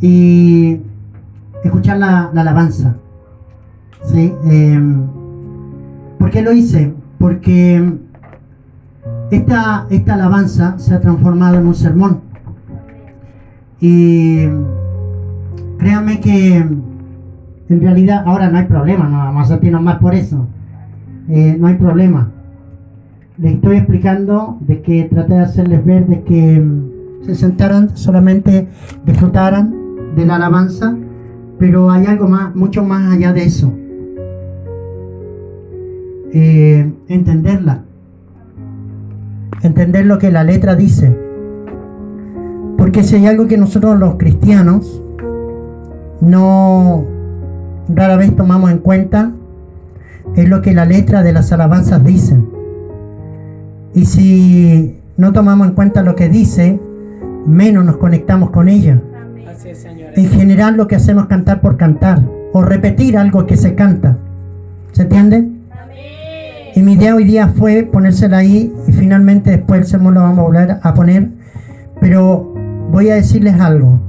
y escuchar la, alabanza. ¿sí? Em, ¿Por qué lo hice? Porque esta, esta alabanza se ha transformado en un sermón. Y créanme que en realidad ahora no hay problema, no vamos a sentirnos más por eso. Eh, no hay problema. Les estoy explicando de que traté de hacerles ver de que mm, se sentaran, solamente disfrutaran de la alabanza, pero hay algo más, mucho más allá de eso. Eh, entenderla. Entender lo que la letra dice. Porque si hay algo que nosotros los cristianos no rara vez tomamos en cuenta, es lo que la letra de las alabanzas dicen. Y si no tomamos en cuenta lo que dice, menos nos conectamos con ella. En general lo que hacemos es cantar por cantar o repetir algo que se canta. ¿Se entiende? Y mi idea hoy día fue ponérsela ahí y finalmente después el sermón lo vamos a volver a poner. Pero voy a decirles algo.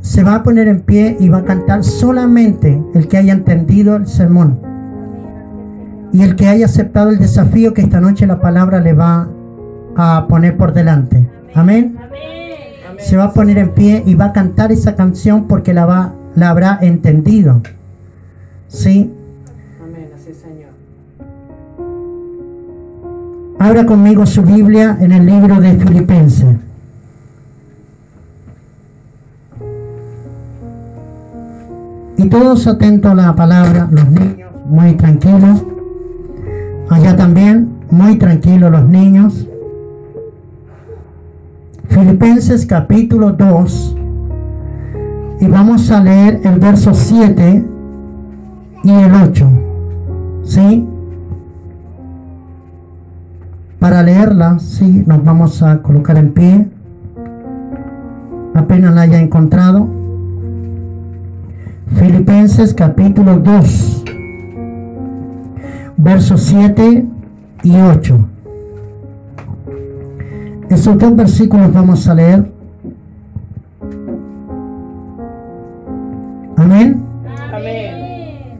Se va a poner en pie y va a cantar solamente el que haya entendido el sermón. Y el que haya aceptado el desafío que esta noche la palabra le va a poner por delante. Amén. Se va a poner en pie y va a cantar esa canción porque la, va, la habrá entendido. ¿Sí? Abra conmigo su Biblia en el libro de Filipenses. Y todos atentos a la palabra, los niños muy tranquilos. Allá también, muy tranquilos los niños. Filipenses capítulo 2. Y vamos a leer el verso 7 y el 8. ¿Sí? Para leerla, sí, nos vamos a colocar en pie. Apenas la haya encontrado. Filipenses capítulo 2, versos 7 y 8. Esos dos versículos vamos a leer. Amén. Amén.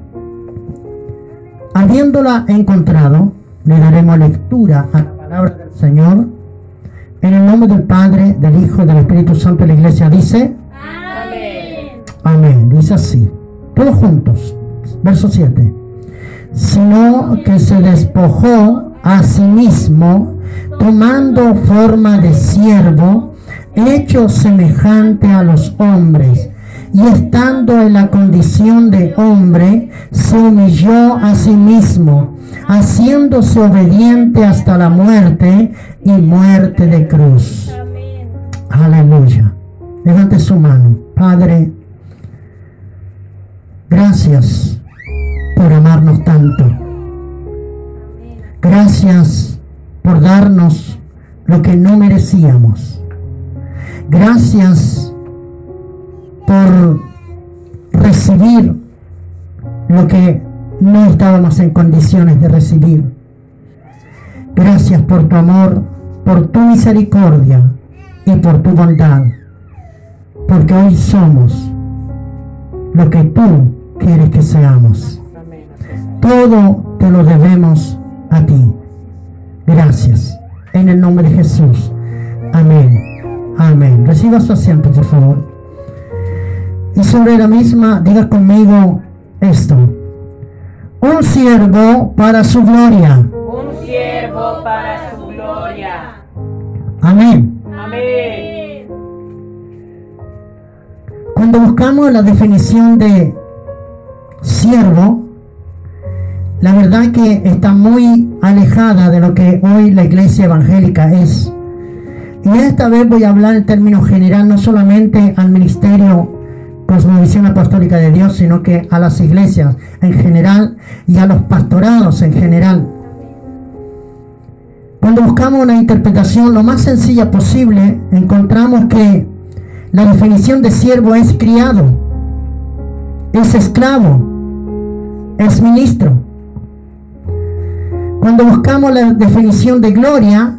Habiéndola encontrado, le daremos lectura a la palabra del Señor. En el nombre del Padre, del Hijo, del Espíritu Santo, la iglesia dice. Amén. Amén. Dice así. Todos juntos. Verso 7. Sino que se despojó a sí mismo, tomando forma de siervo, hecho semejante a los hombres y estando en la condición de hombre, se humilló a sí mismo, haciéndose obediente hasta la muerte y muerte de cruz. Aleluya. Levante su mano. Padre, gracias por amarnos tanto. Gracias por darnos lo que no merecíamos. Gracias por recibir lo que no estábamos en condiciones de recibir. Gracias por tu amor, por tu misericordia y por tu bondad, porque hoy somos lo que tú quieres que seamos. Todo te lo debemos a ti. Gracias. En el nombre de Jesús. Amén. Amén. Reciba su asiento, por favor. Y sobre la misma, diga conmigo esto. Un siervo para su gloria. Un siervo para su gloria. Amén. Amén. Cuando buscamos la definición de siervo, la verdad que está muy alejada de lo que hoy la iglesia evangélica es. Y esta vez voy a hablar en términos general, no solamente al ministerio cosmovisión apostólica de Dios, sino que a las iglesias en general y a los pastorados en general. Cuando buscamos una interpretación lo más sencilla posible, encontramos que la definición de siervo es criado, es esclavo, es ministro. Cuando buscamos la definición de gloria,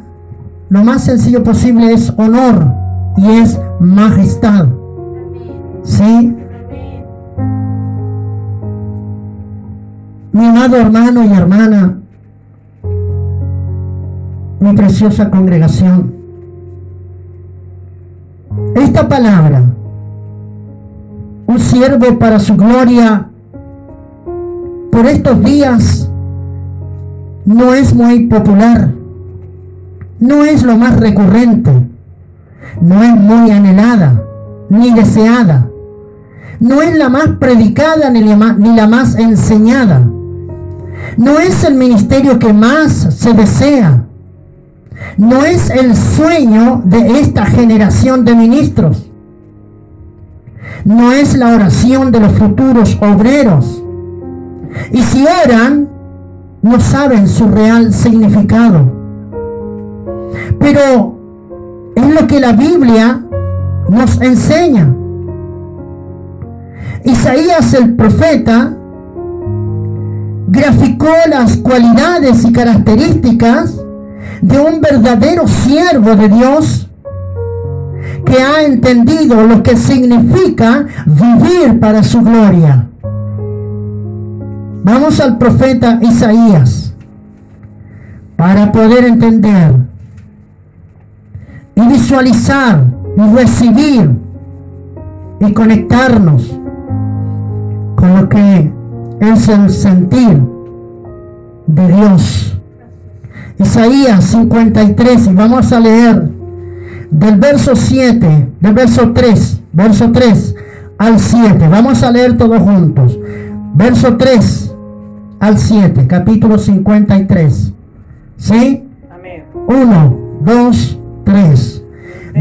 lo más sencillo posible es honor y es majestad. ¿Sí? Mi amado hermano y hermana, mi preciosa congregación, esta palabra, un siervo para su gloria, por estos días no es muy popular, no es lo más recurrente, no es muy anhelada ni deseada, no es la más predicada ni la más, enseñada, no es el ministerio que más se desea, no es el sueño de esta generación de ministros, no es la oración de los futuros obreros. Y si oran, no saben su real significado. Pero es lo que la Biblia nos enseña. Isaías el profeta graficó las cualidades y características de un verdadero siervo de Dios que ha entendido lo que significa vivir para su gloria. Vamos al profeta Isaías para poder entender y visualizar y recibir y conectarnos con lo que es el sentir de Dios. Isaías 53, y vamos a leer del verso 7, del verso 3, verso 3 al 7. Vamos a leer todos juntos. Verso 3 al 7, capítulo 53. ¿Sí? Amén. 1, 2, 3.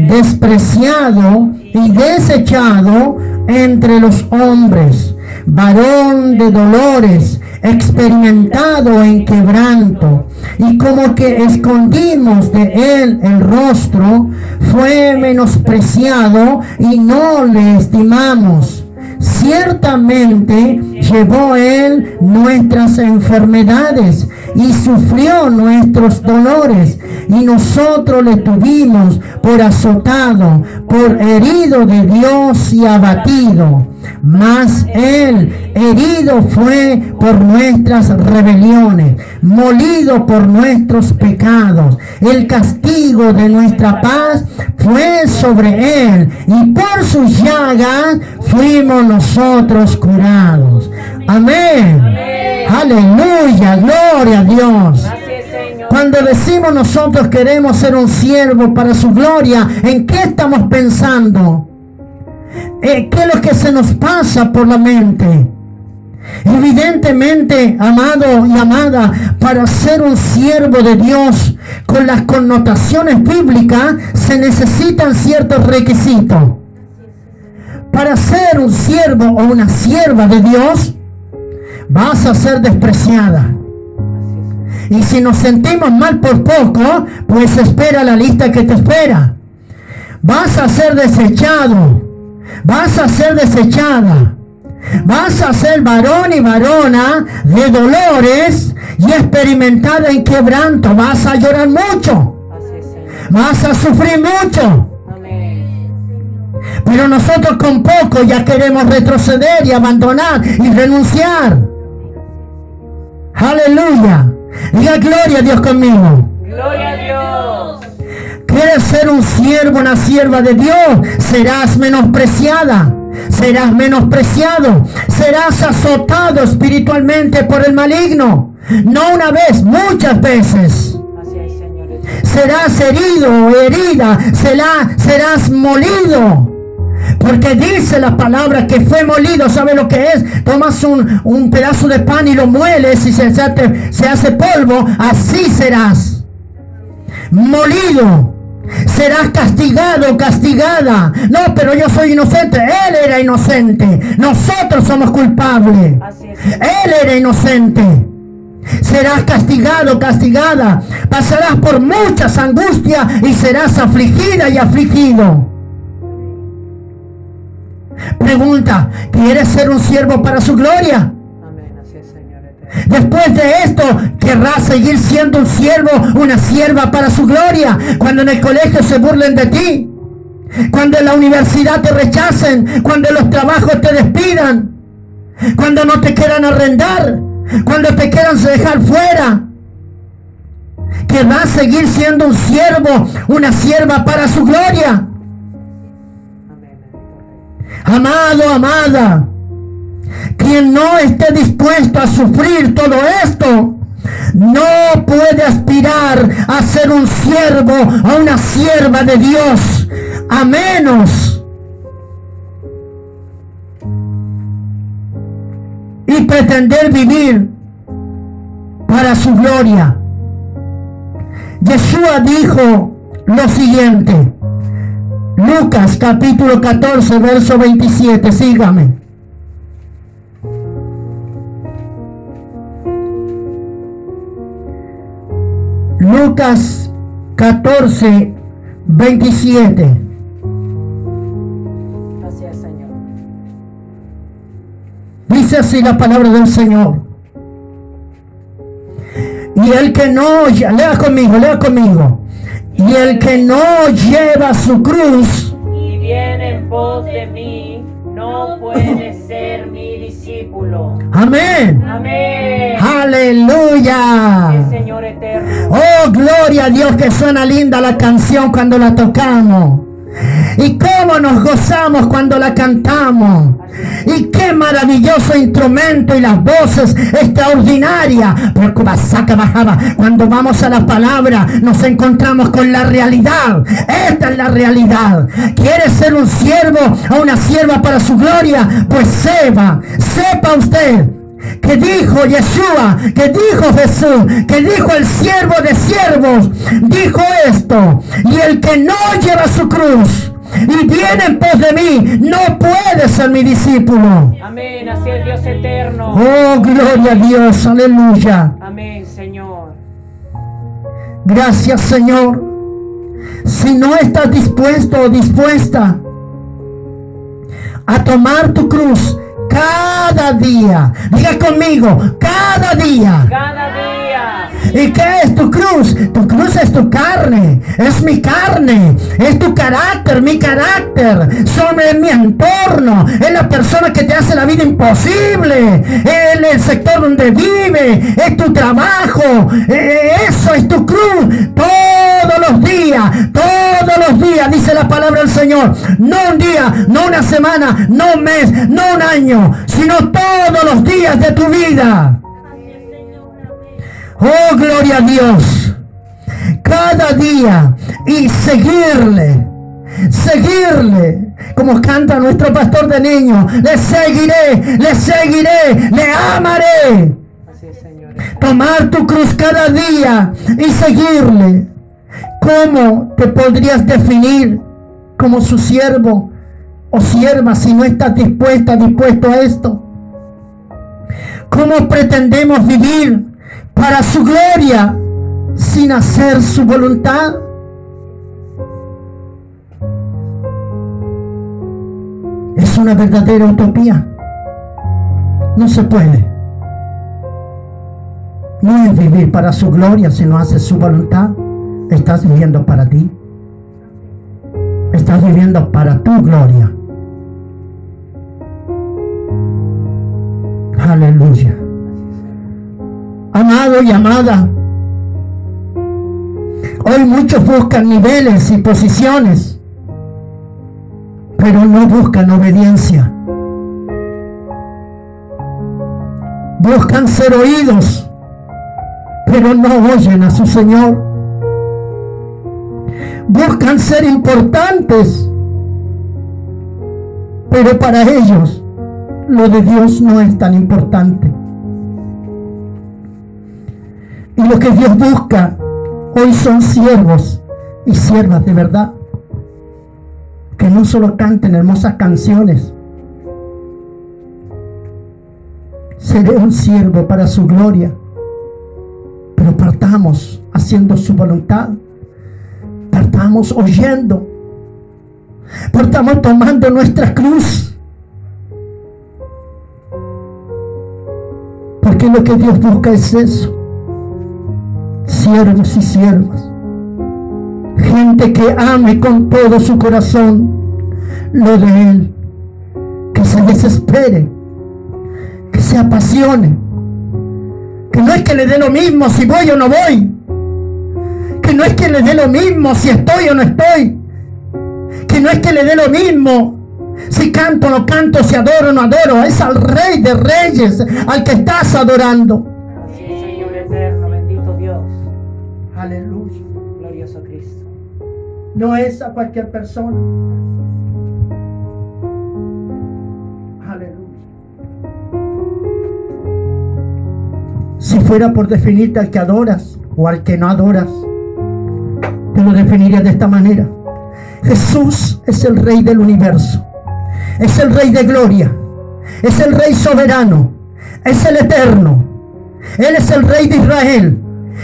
Despreciado y desechado entre los hombres, varón de dolores, experimentado en quebranto, y como que escondimos de él el rostro, fue menospreciado y no le estimamos. Ciertamente llevó él nuestras enfermedades y sufrió nuestros dolores y nosotros le tuvimos por azotado, por herido de Dios y abatido. Mas él herido fue por nuestras rebeliones, molido por nuestros pecados. El castigo de nuestra paz fue sobre él y por sus llagas fuimos nosotros curados. Amén. Aleluya, gloria a Dios. Cuando decimos nosotros queremos ser un siervo para su gloria, ¿en qué estamos pensando? Eh, ¿Qué es lo que se nos pasa por la mente? Evidentemente, amado y amada, para ser un siervo de Dios con las connotaciones bíblicas se necesitan ciertos requisitos. Para ser un siervo o una sierva de Dios, vas a ser despreciada. Y si nos sentimos mal por poco, pues espera la lista que te espera. Vas a ser desechado. Vas a ser desechada. Vas a ser varón y varona de dolores y experimentada en quebranto. Vas a llorar mucho. Vas a sufrir mucho. Pero nosotros con poco ya queremos retroceder y abandonar y renunciar. Aleluya. Diga gloria a Dios conmigo. Gloria a Dios. ¿Quieres ser un siervo, una sierva de Dios? Serás menospreciada. Serás menospreciado. Serás azotado espiritualmente por el maligno. No una vez, muchas veces. Serás herido o herida. serás molido. Porque dice la palabra que fue molido, ¿sabe lo que es? Tomas un, pedazo de pan y lo mueles y se, se hace polvo, así serás. Molido. Serás castigado, castigada. No, pero yo soy inocente. Él era inocente. Nosotros somos culpables. Él era inocente. Serás castigado, castigada. Pasarás por muchas angustias y serás afligida y afligido. Pregunta, ¿quieres ser un siervo para su gloria? Después de esto, querrás seguir siendo un siervo, una sierva para su gloria. Cuando en el colegio se burlen de ti. Cuando en la universidad te rechacen, cuando en los trabajos te despidan, cuando no te quieran arrendar, cuando te quieran dejar fuera. Que va a seguir siendo un siervo, una sierva para su gloria. Amado, amada, quien no esté dispuesto a sufrir todo esto, no puede aspirar a ser un siervo o una sierva de Dios, a menos y pretender vivir para su gloria. Yeshua dijo lo siguiente, Lucas capítulo 14, verso 27, sígame. Lucas 14, 27. Así es, Señor. Dice así la palabra del Señor. Y el que no, lea conmigo, lea conmigo. Y el que no lleva su cruz, Y viene en pos de mí, no puede ser mi discípulo. amén. Amén. Aleluya. El Señor eterno. Oh, gloria a Dios que suena linda la canción cuando la tocamos. Y cómo nos gozamos cuando la cantamos. Y qué maravilloso instrumento y las voces extraordinarias. Como saca bajaba, cuando vamos a la palabra nos encontramos con la realidad. Esta es la realidad. ¿Quiere ser un siervo o una sierva para su gloria? Pues sepa, sepa usted que dijo Yeshua, que dijo Jesús, que dijo el siervo de siervos, dijo esto, y el que no lleva su cruz y viene en pos de mí, no puede ser mi discípulo. Amén. Así es Dios eterno. Oh, gloria a Dios, aleluya. Amén, Señor. Gracias Señor. Si no estás dispuesto o dispuesta a tomar tu cruz cada día, diga conmigo, cada día. Cada día. ¿Y qué es tu cruz? Tu cruz es tu carne, es mi carne, es tu carácter, mi carácter, en mi entorno, es la persona que te hace la vida imposible, en el sector donde vive, es tu trabajo, eh, eso es tu cruz, todos los días, todos los días, dice la palabra del Señor, no un día, no una semana, no un mes, no un año, sino todos los días de tu vida. Oh, gloria a Dios. Cada día y seguirle. Seguirle. Como canta nuestro pastor de niños. Le seguiré, le seguiré, le amaré. Así es, Señor. Tomar tu cruz cada día y seguirle. ¿Cómo te podrías definir como su siervo o sierva si no estás dispuesta, dispuesto a esto? ¿Cómo pretendemos vivir para su gloria sin hacer su voluntad? Es una verdadera utopía. No se puede. No es vivir para su gloria si no haces su voluntad. Estás viviendo para ti. Estás viviendo para tu gloria. Aleluya. Amado y amada, hoy muchos buscan niveles y posiciones, pero no buscan obediencia. Buscan ser oídos, pero no oyen a su Señor. Buscan ser importantes, pero para ellos lo de Dios no es tan importante. Y lo que Dios busca hoy son siervos y siervas de verdad. Que no solo canten hermosas canciones. Seré un siervo para su gloria. Pero partamos haciendo su voluntad. Partamos oyendo. Partamos tomando nuestra cruz. Porque lo que Dios busca es eso siervos y siervas, gente que ame con todo su corazón lo de Él. Que se desespere, que se apasione. Que no es que le dé lo mismo si voy o no voy. No es que le dé lo mismo si estoy o no estoy. Que no es que le dé lo mismo si canto o no canto, si adoro o no adoro. Es al Rey de Reyes al que estás adorando. Así es, Señor eterno, bendito Dios. Aleluya. Glorioso Cristo. No es a cualquier persona. Aleluya. Si fuera por definirte al que adoras o al que no adoras, lo definiría de esta manera. Jesús es el rey del universo. Es el rey de gloria. Es el rey soberano. Es el eterno. Él es el rey de Israel.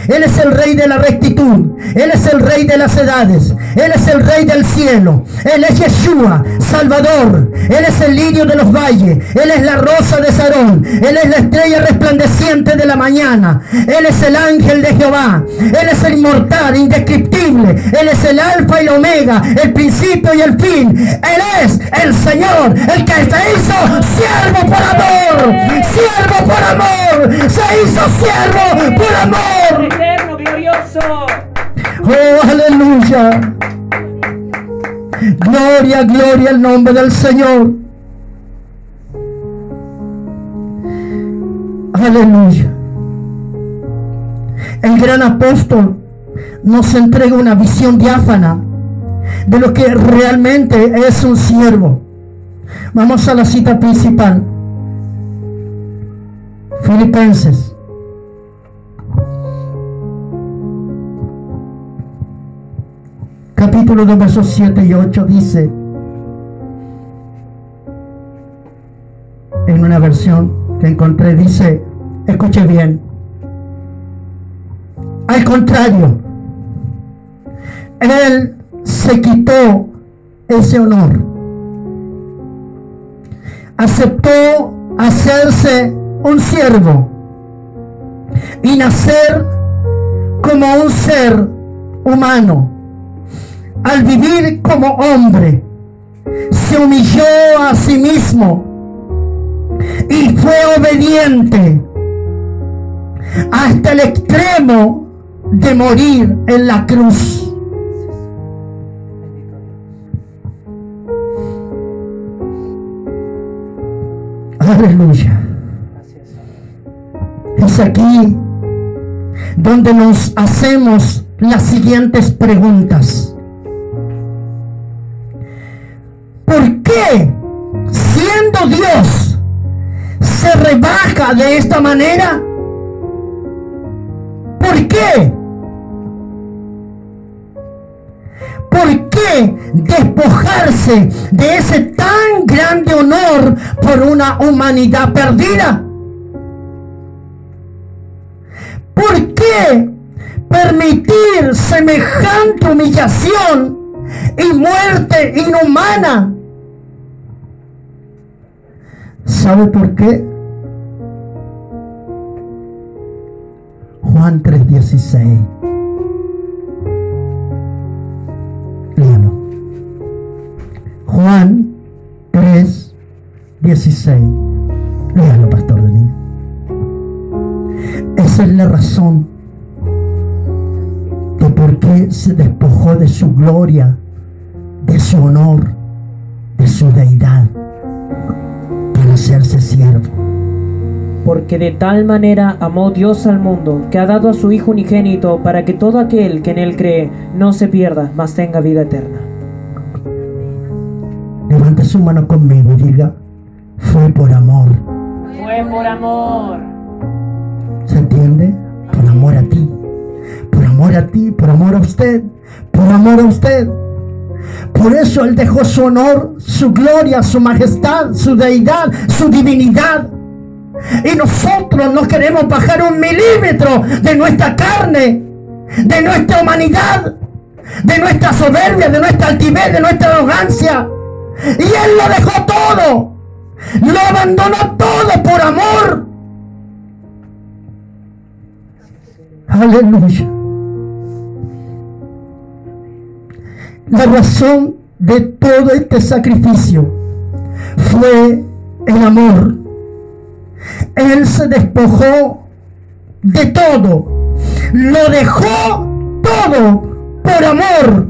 Él es el rey de la rectitud. Él es el rey de las edades. Él es el rey del cielo. Él es Yeshua, Salvador. Él es el lirio de los valles. Él es la rosa de Sarón. Él es la estrella resplandeciente de la mañana. Él es el ángel de Jehová. Él es el inmortal, indescriptible. Él es el alfa y la omega, el principio y el fin. Él es el Señor, el que se hizo siervo por amor. Siervo por amor. Se hizo siervo por amor. Eterno, glorioso. Oh, aleluya. Gloria, gloria al nombre del Señor. Aleluya. El gran apóstol nos entrega una visión diáfana de lo que realmente es un siervo. Vamos a la cita principal. Filipenses. Capítulo 2, versos 7 y 8 dice, en una versión que encontré, dice, escuche bien, al contrario, él se quitó ese honor, aceptó hacerse un siervo y nacer como un ser humano al vivir como hombre, se humilló a sí mismo y fue obediente hasta el extremo de morir en la cruz. Aleluya. Es aquí donde nos hacemos las siguientes preguntas. ¿Por qué, siendo Dios, se rebaja de esta manera? ¿Por qué? ¿Por qué despojarse de ese tan grande honor por una humanidad perdida? ¿Por qué permitir semejante humillación y muerte inhumana ¿Sabe por qué? Juan 3:16. Léalo. Juan 3:16. Léalo, pastor de niño. Esa es la razón de por qué se despojó de su gloria, de su honor, de su deidad hacerse siervo. Porque de tal manera amó Dios al mundo, que ha dado a su Hijo unigénito, para que todo aquel que en él cree no se pierda, mas tenga vida eterna. Levante su mano conmigo y diga, fue por amor. Fue por amor. ¿Se entiende? Por amor a ti. Por amor a ti, por amor a usted. Por amor a usted. Por eso Él dejó su honor, su gloria, su majestad, su deidad, su divinidad. Y nosotros no queremos bajar un milímetro de nuestra carne, de nuestra humanidad, de nuestra soberbia, de nuestra altivez, de nuestra arrogancia. Y Él lo dejó todo. Lo abandonó todo por amor. Aleluya. La razón de todo este sacrificio fue el amor. Él se despojó de todo, lo dejó todo por amor.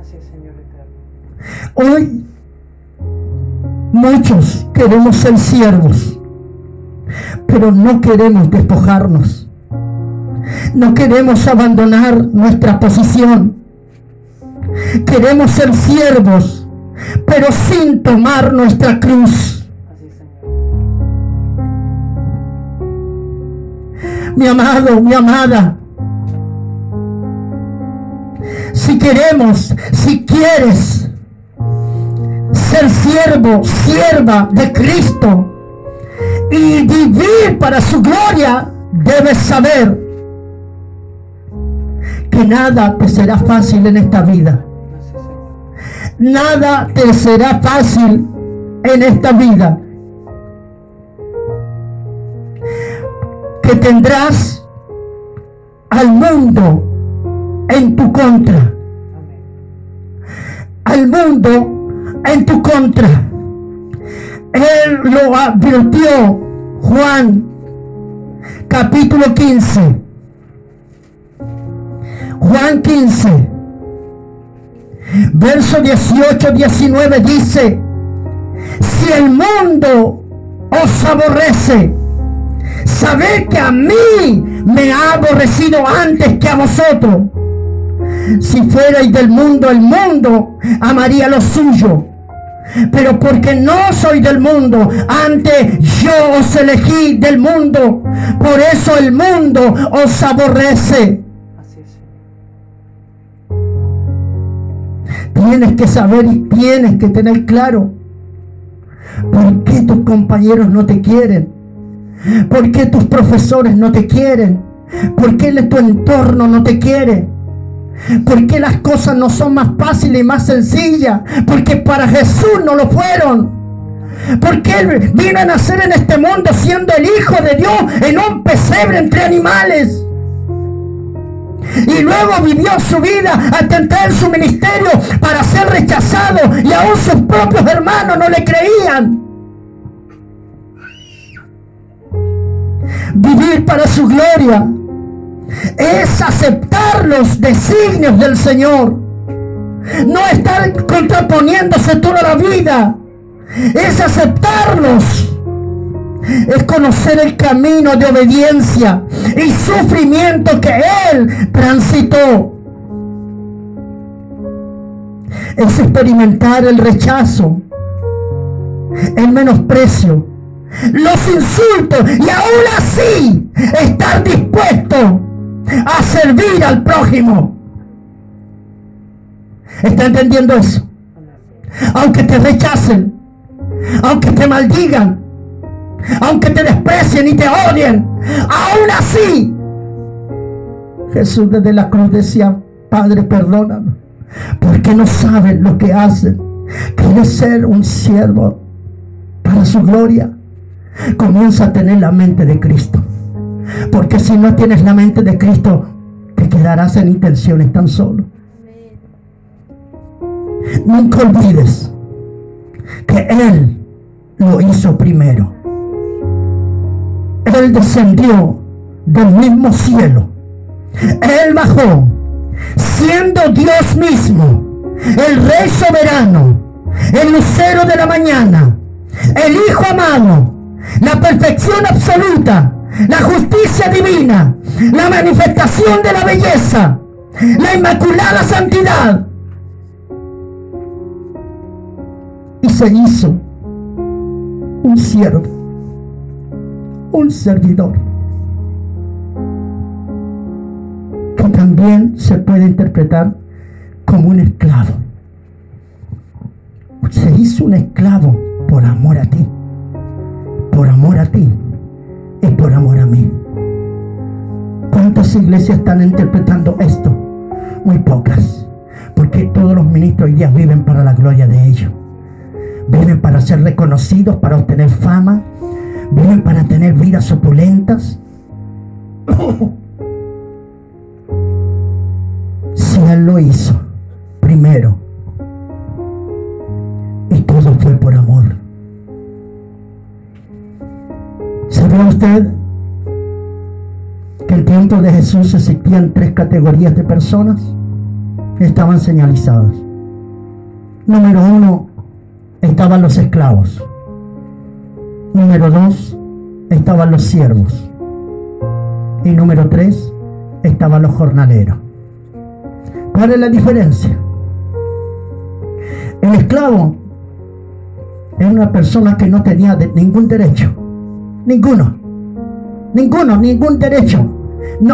Así es, Señor eterno. Hoy muchos queremos ser siervos, pero no queremos despojarnos. No queremos abandonar nuestra posición. Queremos ser siervos, pero sin tomar nuestra cruz. Mi amado, mi amada, si queremos, si quieres ser siervo, sierva de Cristo y vivir para su gloria, debes saber que nada te será fácil en esta vida. Nada te será fácil en esta vida. Que tendrás al mundo en tu contra. Al mundo en tu contra. Él lo advirtió Juan capítulo 15. Juan 15. Verso 18, 19 dice, si el mundo os aborrece, sabed que a mí me ha aborrecido antes que a vosotros. Si fuerais del mundo, el mundo amaría lo suyo. Pero porque no soy del mundo, antes yo os elegí del mundo. Por eso el mundo os aborrece. Tienes que saber y tienes que tener claro por qué tus compañeros no te quieren, por qué tus profesores no te quieren, por qué tu entorno no te quiere, por qué las cosas no son más fáciles y más sencillas, porque para Jesús no lo fueron. Porque Él vino a nacer en este mundo siendo el Hijo de Dios en un pesebre entre animales. Y luego vivió su vida hasta entrar en su ministerio rechazado y aún sus propios hermanos no le creían. Vivir para su gloria es aceptar los designios del Señor. No estar contraponiéndose toda la vida. Es aceptarlos es conocer el camino de obediencia y sufrimiento que Él transitó. Es experimentar el rechazo, el menosprecio, los insultos y aún así estar dispuesto a servir al prójimo. ¿Está entendiendo eso? Aunque te rechacen, aunque te maldigan, aunque te desprecien y te odien, aún así, Jesús desde la cruz decía, Padre, perdóname, porque no saben lo que hacen. Quiere ser un siervo para su gloria. Comienza a tener la mente de Cristo. Porque si no tienes la mente de Cristo, te quedarás en intenciones tan solo. Nunca olvides que Él lo hizo primero. Él descendió del mismo cielo. Él bajó, siendo Dios mismo, el Rey soberano, el lucero de la mañana, el Hijo amado, la perfección absoluta, la justicia divina, la manifestación de la belleza, la inmaculada santidad. Y se hizo un siervo, un servidor, se puede interpretar como un esclavo. Se hizo un esclavo por amor a ti, por amor a ti y por amor a mí. ¿Cuántas iglesias están interpretando esto? Muy pocas, porque todos los ministros hoy día viven para la gloria de ellos. Viven para ser reconocidos, para obtener fama, viven para tener vidas opulentas. Si Él lo hizo primero. Y todo fue por amor. ¿Sabía usted que en tiempo de Jesús existían tres categorías de personas? Estaban señalizadas. Número uno, estaban los esclavos. Número dos, estaban los siervos. Y número tres, estaban los jornaleros. ¿Cuál es la diferencia? El esclavo era una persona que no tenía ningún derecho. Ninguno. Ninguno, ningún derecho.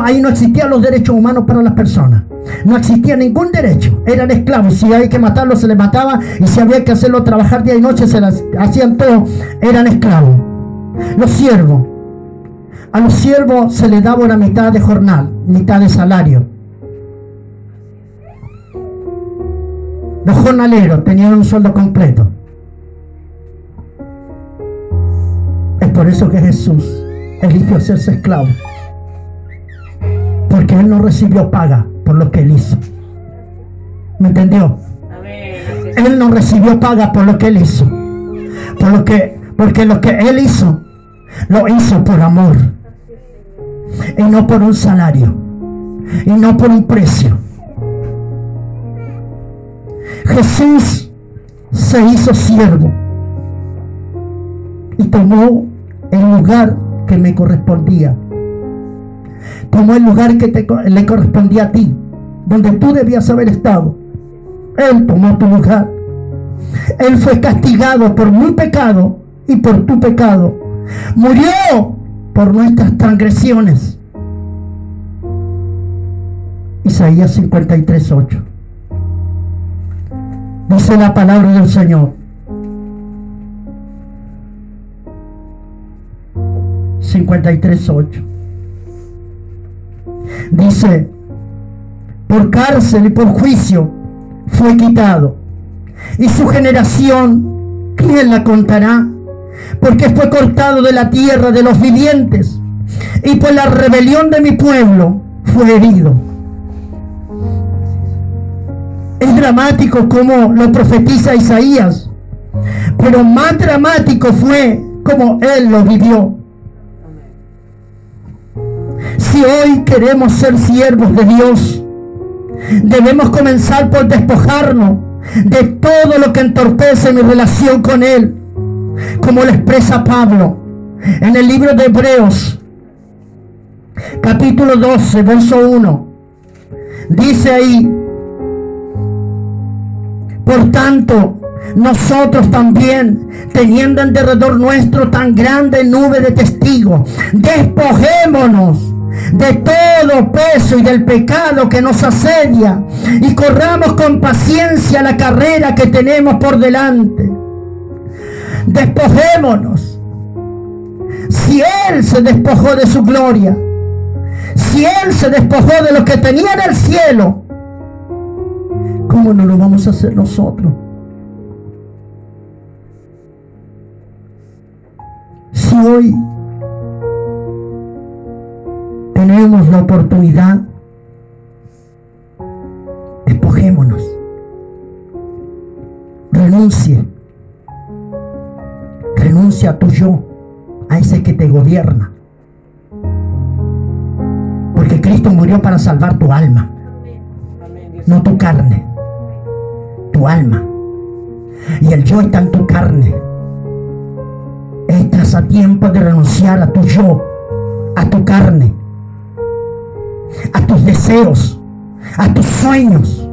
Ahí no existían los derechos humanos para las personas. No existía ningún derecho. Eran esclavos. Si había que matarlo, se les mataba. Y si había que hacerlo trabajar día y noche, se las hacían todo. Eran esclavos. Los siervos. A los siervos se les daba una mitad de jornal, mitad de salario. Los jornaleros tenían un sueldo completo. Es por eso que Jesús eligió hacerse esclavo. Porque Él no recibió paga por lo que Él hizo. ¿Me entendió? Él no recibió paga por lo que Él hizo. Por lo que, porque lo que Él hizo, lo hizo por amor. Y no por un salario. Y no por un precio. Jesús se hizo siervo y tomó el lugar que me correspondía. Tomó el lugar que te, le correspondía a ti, donde tú debías haber estado. Él tomó tu lugar. Él fue castigado por mi pecado y por tu pecado. Murió por nuestras transgresiones. Isaías 53, 8. Dice la palabra del Señor. 53.8. Dice, por cárcel y por juicio fue quitado. Y su generación, ¿quién la contará? Porque fue cortado de la tierra de los vivientes. Y por la rebelión de mi pueblo fue herido. Es dramático como lo profetiza Isaías. Pero más dramático fue como él lo vivió. Si hoy queremos ser siervos de Dios, debemos comenzar por despojarnos de todo lo que entorpece mi relación con Él, como lo expresa Pablo en el libro de Hebreos, capítulo 12, verso 1. Dice ahí, por tanto, nosotros también, teniendo en derredor nuestro tan grande nube de testigos, despojémonos de todo peso y del pecado que nos asedia y corramos con paciencia la carrera que tenemos por delante. Despojémonos. Si Él se despojó de su gloria, si Él se despojó de lo que tenía en el cielo, ¿cómo no lo vamos a hacer nosotros? Si hoy tenemos la oportunidad, despojémonos. Renuncie. Renuncia a tu yo, a ese que te gobierna. Porque Cristo murió para salvar tu alma, no tu carne, tu alma. Y el yo está en tu carne. Estás a tiempo de renunciar a tu yo, a tu carne a tus deseos, a tus sueños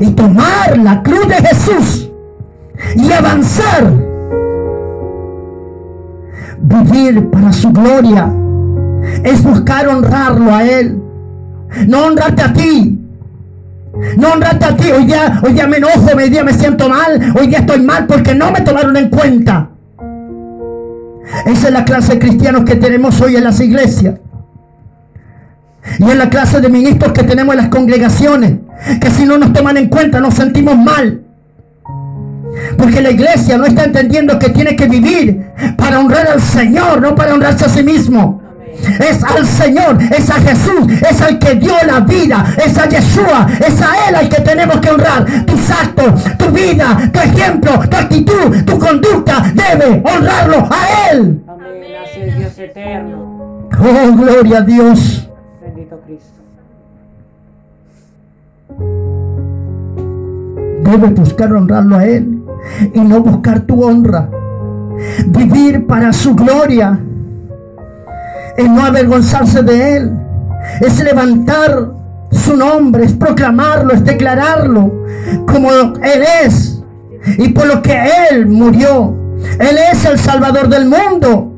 y tomar la cruz de Jesús y avanzar. Vivir para su gloria es buscar honrarlo a Él, no honrarte a ti. No honrarte a ti. Hoy día, hoy día me enojo, hoy día me siento mal, hoy día estoy mal porque no me tomaron en cuenta. Esa es la clase de cristianos que tenemos hoy en las iglesias. Y en la clase de ministros que tenemos en las congregaciones, que si no nos toman en cuenta nos sentimos mal. Porque la iglesia no está entendiendo que tiene que vivir para honrar al Señor, no para honrarse a sí mismo. Es al Señor, es a Jesús, es al que dio la vida, es a Yeshua, es a Él al que tenemos que honrar. Tus actos, tu vida, tu ejemplo, tu actitud, tu conducta debe honrarlo a Él. Amén. Dios eterno. Oh, gloria a Dios. Bendito Cristo. Debes buscar honrarlo a Él y no buscar tu honra. Vivir para su gloria es no avergonzarse de Él. Es levantar su nombre, es proclamarlo, es declararlo como Él es y por lo que Él murió. Él es el Salvador del mundo.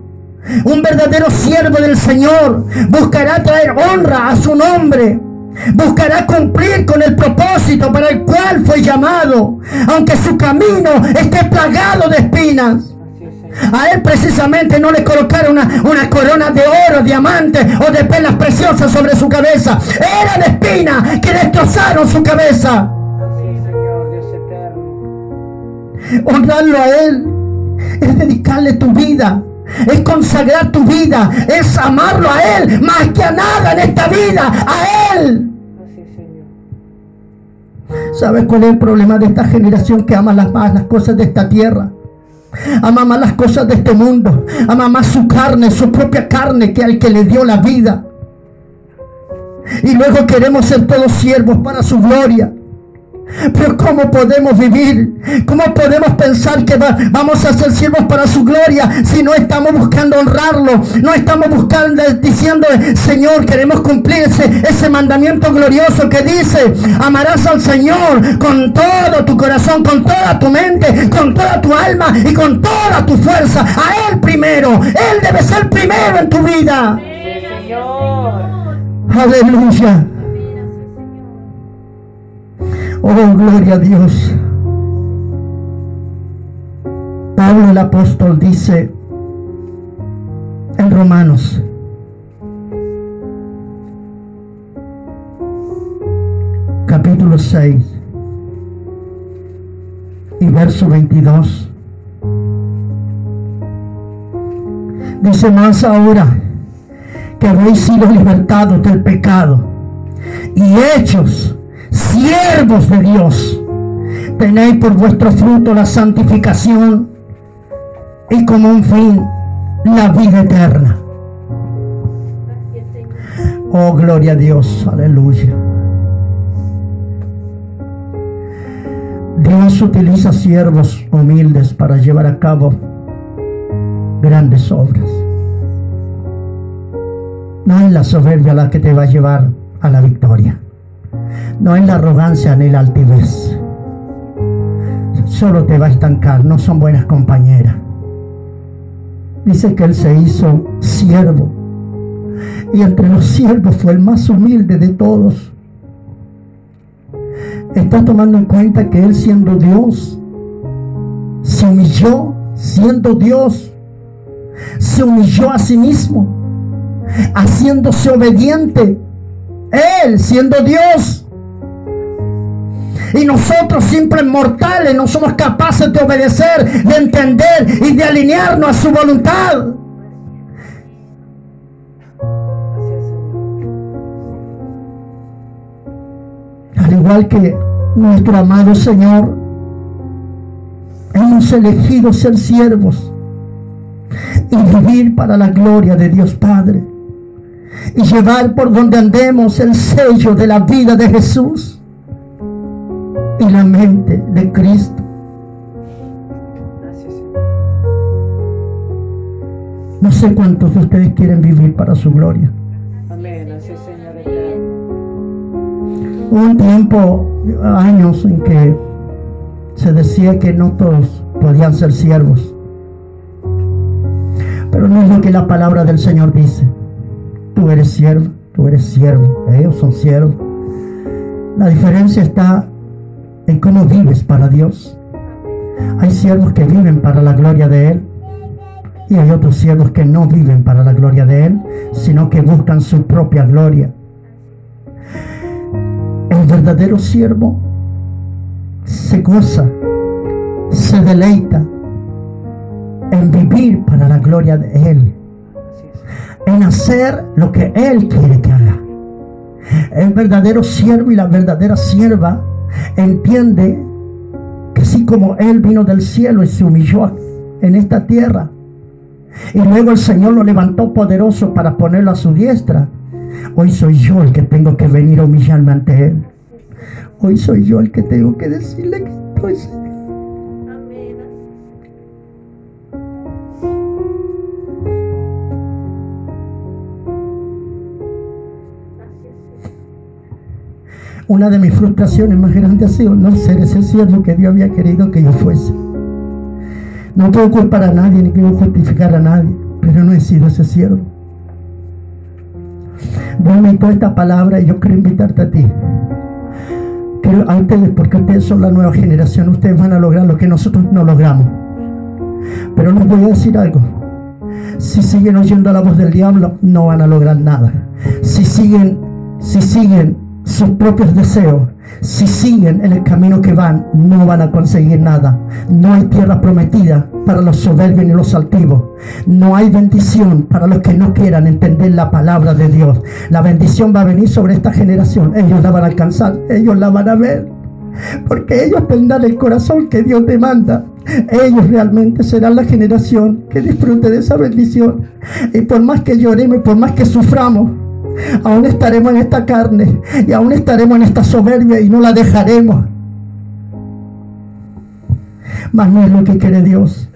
Un verdadero siervo del Señor buscará traer honra a su nombre. Buscará cumplir con el propósito para el cual fue llamado, aunque su camino esté plagado de espinas. A él precisamente no le colocaron una, una corona de oro, diamantes o de perlas preciosas sobre su cabeza. Era de espinas que destrozaron su cabeza. Honrarlo a él es dedicarle tu vida. Es consagrar tu vida, es amarlo a Él más que a nada en esta vida, a Él. ¿Sabes cuál es el problema de esta generación que ama las más las cosas de esta tierra? Ama más las cosas de este mundo. Ama más su carne, su propia carne, que al que le dio la vida. Y luego queremos ser todos siervos para su gloria. Pero ¿cómo podemos vivir? ¿Cómo podemos pensar que va- vamos a ser siervos para su gloria si no estamos buscando honrarlo? No estamos buscando, diciendo, Señor, queremos cumplir ese, ese mandamiento glorioso que dice, amarás al Señor con todo tu corazón, con toda tu mente, con toda tu alma y con toda tu fuerza. A Él primero. Él debe ser primero en tu vida. Señor. Aleluya. Oh, gloria a Dios. Pablo el apóstol dice en Romanos, capítulo 6 y verso 22. Dice más ahora que habéis sido libertados del pecado y hechos siervos de Dios. Tenéis por vuestro fruto la santificación y como un fin la vida eterna. Oh, gloria a Dios, aleluya. Dios utiliza siervos humildes para llevar a cabo grandes obras. No es la soberbia la que te va a llevar a la victoria. No es la arrogancia ni la altivez. Solo te va a estancar, no son buenas compañeras. Dice que él se hizo siervo. Y entre los siervos fue el más humilde de todos. Está tomando en cuenta que él siendo Dios, se humilló siendo Dios. Se humilló a sí mismo, haciéndose obediente. Él siendo Dios. Y nosotros, simples mortales, no somos capaces de obedecer, de entender y de alinearnos a su voluntad. Al igual que nuestro amado Señor, hemos elegido ser siervos y vivir para la gloria de Dios Padre y llevar por donde andemos el sello de la vida de Jesús y la mente de Cristo. No sé cuántos de ustedes quieren vivir para su gloria. Amén. Así Señor. Hubo un tiempo, años, en que se decía que no todos podían ser siervos. Pero no es lo que la palabra del Señor dice. Tú eres siervo, tú eres siervo, ellos son siervos. La diferencia está en cómo vives para Dios. Hay siervos que viven para la gloria de Él. Y hay otros siervos que no viven para la gloria de Él, sino que buscan su propia gloria. El verdadero siervo se goza, se deleita en vivir para la gloria de Él. En hacer lo que Él quiere que haga. El verdadero siervo y la verdadera sierva entiende que así como Él vino del cielo y se humilló en esta tierra, y luego el Señor lo levantó poderoso para ponerlo a su diestra, hoy soy yo el que tengo que venir a humillarme ante Él. Hoy soy yo el que tengo que decirle que estoy Una de mis frustraciones más grandes ha sido no ser ese siervo que Dios había querido que yo fuese. No puedo culpar a nadie ni quiero justificar a nadie, pero no he sido ese siervo. Dios esta palabra y yo quiero invitarte a ti. Quiero a ustedes, porque ustedes son la nueva generación, ustedes van a lograr lo que nosotros no logramos. Pero les voy a decir algo. Si siguen oyendo la voz del diablo, no van a lograr nada. Si siguen, si siguen sus propios deseos, si siguen en el camino que van, no van a conseguir nada. No hay tierra prometida para los soberbios ni los altivos. No hay bendición para los que no quieran entender la palabra de Dios. La bendición va a venir sobre esta generación. Ellos la van a alcanzar, ellos la van a ver. Porque ellos tendrán el corazón que Dios demanda. Ellos realmente serán la generación que disfrute de esa bendición. Y por más que lloremos, por más que suframos, Aún estaremos en esta carne y aún estaremos en esta soberbia y no la dejaremos. Mas no es lo que quiere Dios.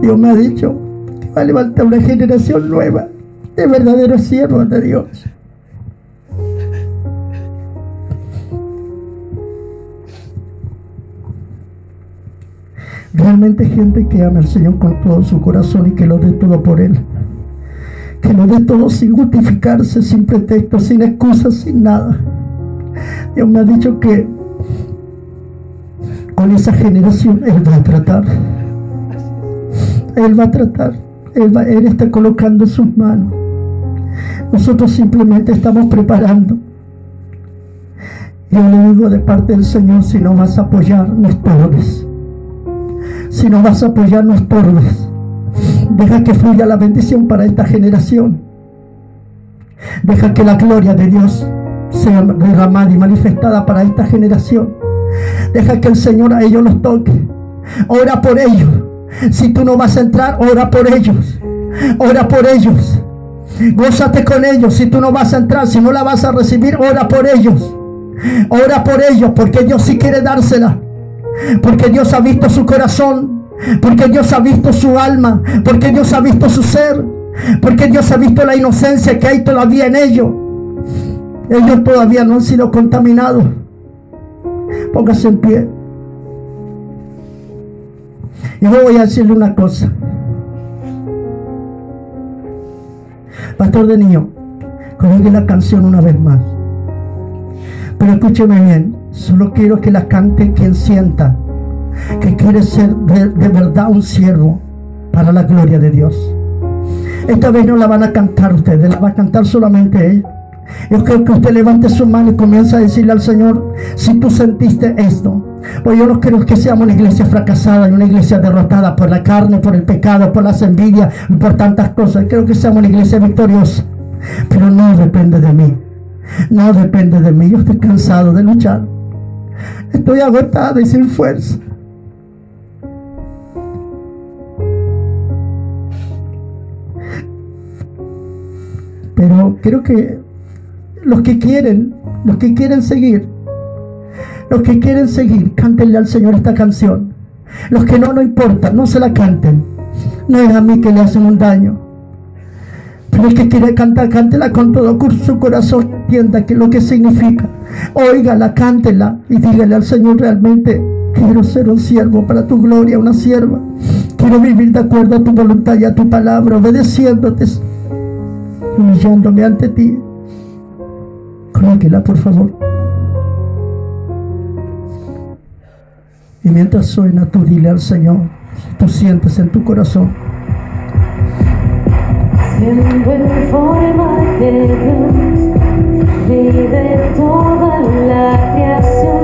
Dios me ha dicho que va a levantar una generación nueva de verdaderos siervos de Dios. Realmente gente que ama al Señor con todo su corazón y que lo dé todo por Él que lo dé todo sin justificarse, sin pretexto, sin excusas, sin nada. Dios me ha dicho que con esa generación Él va a tratar. Él va a tratar. Él está colocando sus manos. Nosotros simplemente estamos preparando. Yo le digo de parte del Señor, si no vas a apoyar, no estorbes. Si no vas a apoyar, no estorbes. Deja que fluya la bendición para esta generación. Deja que la gloria de Dios sea derramada y manifestada para esta generación. Deja que el Señor a ellos los toque. Ora por ellos. Si tú no vas a entrar, ora por ellos. Ora por ellos. Gózate con ellos. Si tú no vas a entrar, si no la vas a recibir, ora por ellos. Ora por ellos, porque Dios sí quiere dársela. Porque Dios ha visto su corazón porque Dios ha visto su alma, porque Dios ha visto su ser, porque Dios ha visto la inocencia que hay todavía en ellos. Ellos todavía no han sido contaminados. Póngase en pie. Yo voy a decirle una cosa. Pastor de niño, coge la canción una vez más. Pero escúcheme bien, solo quiero que la cante quien sienta que quiere ser de, verdad un siervo para la gloria de Dios. Esta vez no la van a cantar ustedes, la va a cantar solamente Él. Yo creo que usted levante su mano y comienza a decirle al Señor, si tú sentiste esto, pues yo no creo que seamos una iglesia fracasada y una iglesia derrotada por la carne, por el pecado, por las envidias y por tantas cosas. Creo que seamos una iglesia victoriosa. Pero no depende de mí. No depende de mí. Yo estoy cansado de luchar. Estoy agotada y sin fuerza. Pero creo que los que quieren, los que quieren seguir, los que quieren seguir, cántenle al Señor esta canción. Los que no, no importa, no se la canten. No es a mí que le hacen un daño. Pero el que quiere cantar, cántela con todo su corazón. Entienda que lo que significa. Óigala, cántela y dígale al Señor realmente. Quiero ser un siervo para tu gloria, una sierva. Quiero vivir de acuerdo a tu voluntad y a tu palabra, obedeciéndote humillándome ante ti. Colóquela, por favor. Y mientras suena, tú dile al Señor, tú sientes en tu corazón. Siendo en forma de Dios, vive toda la creación.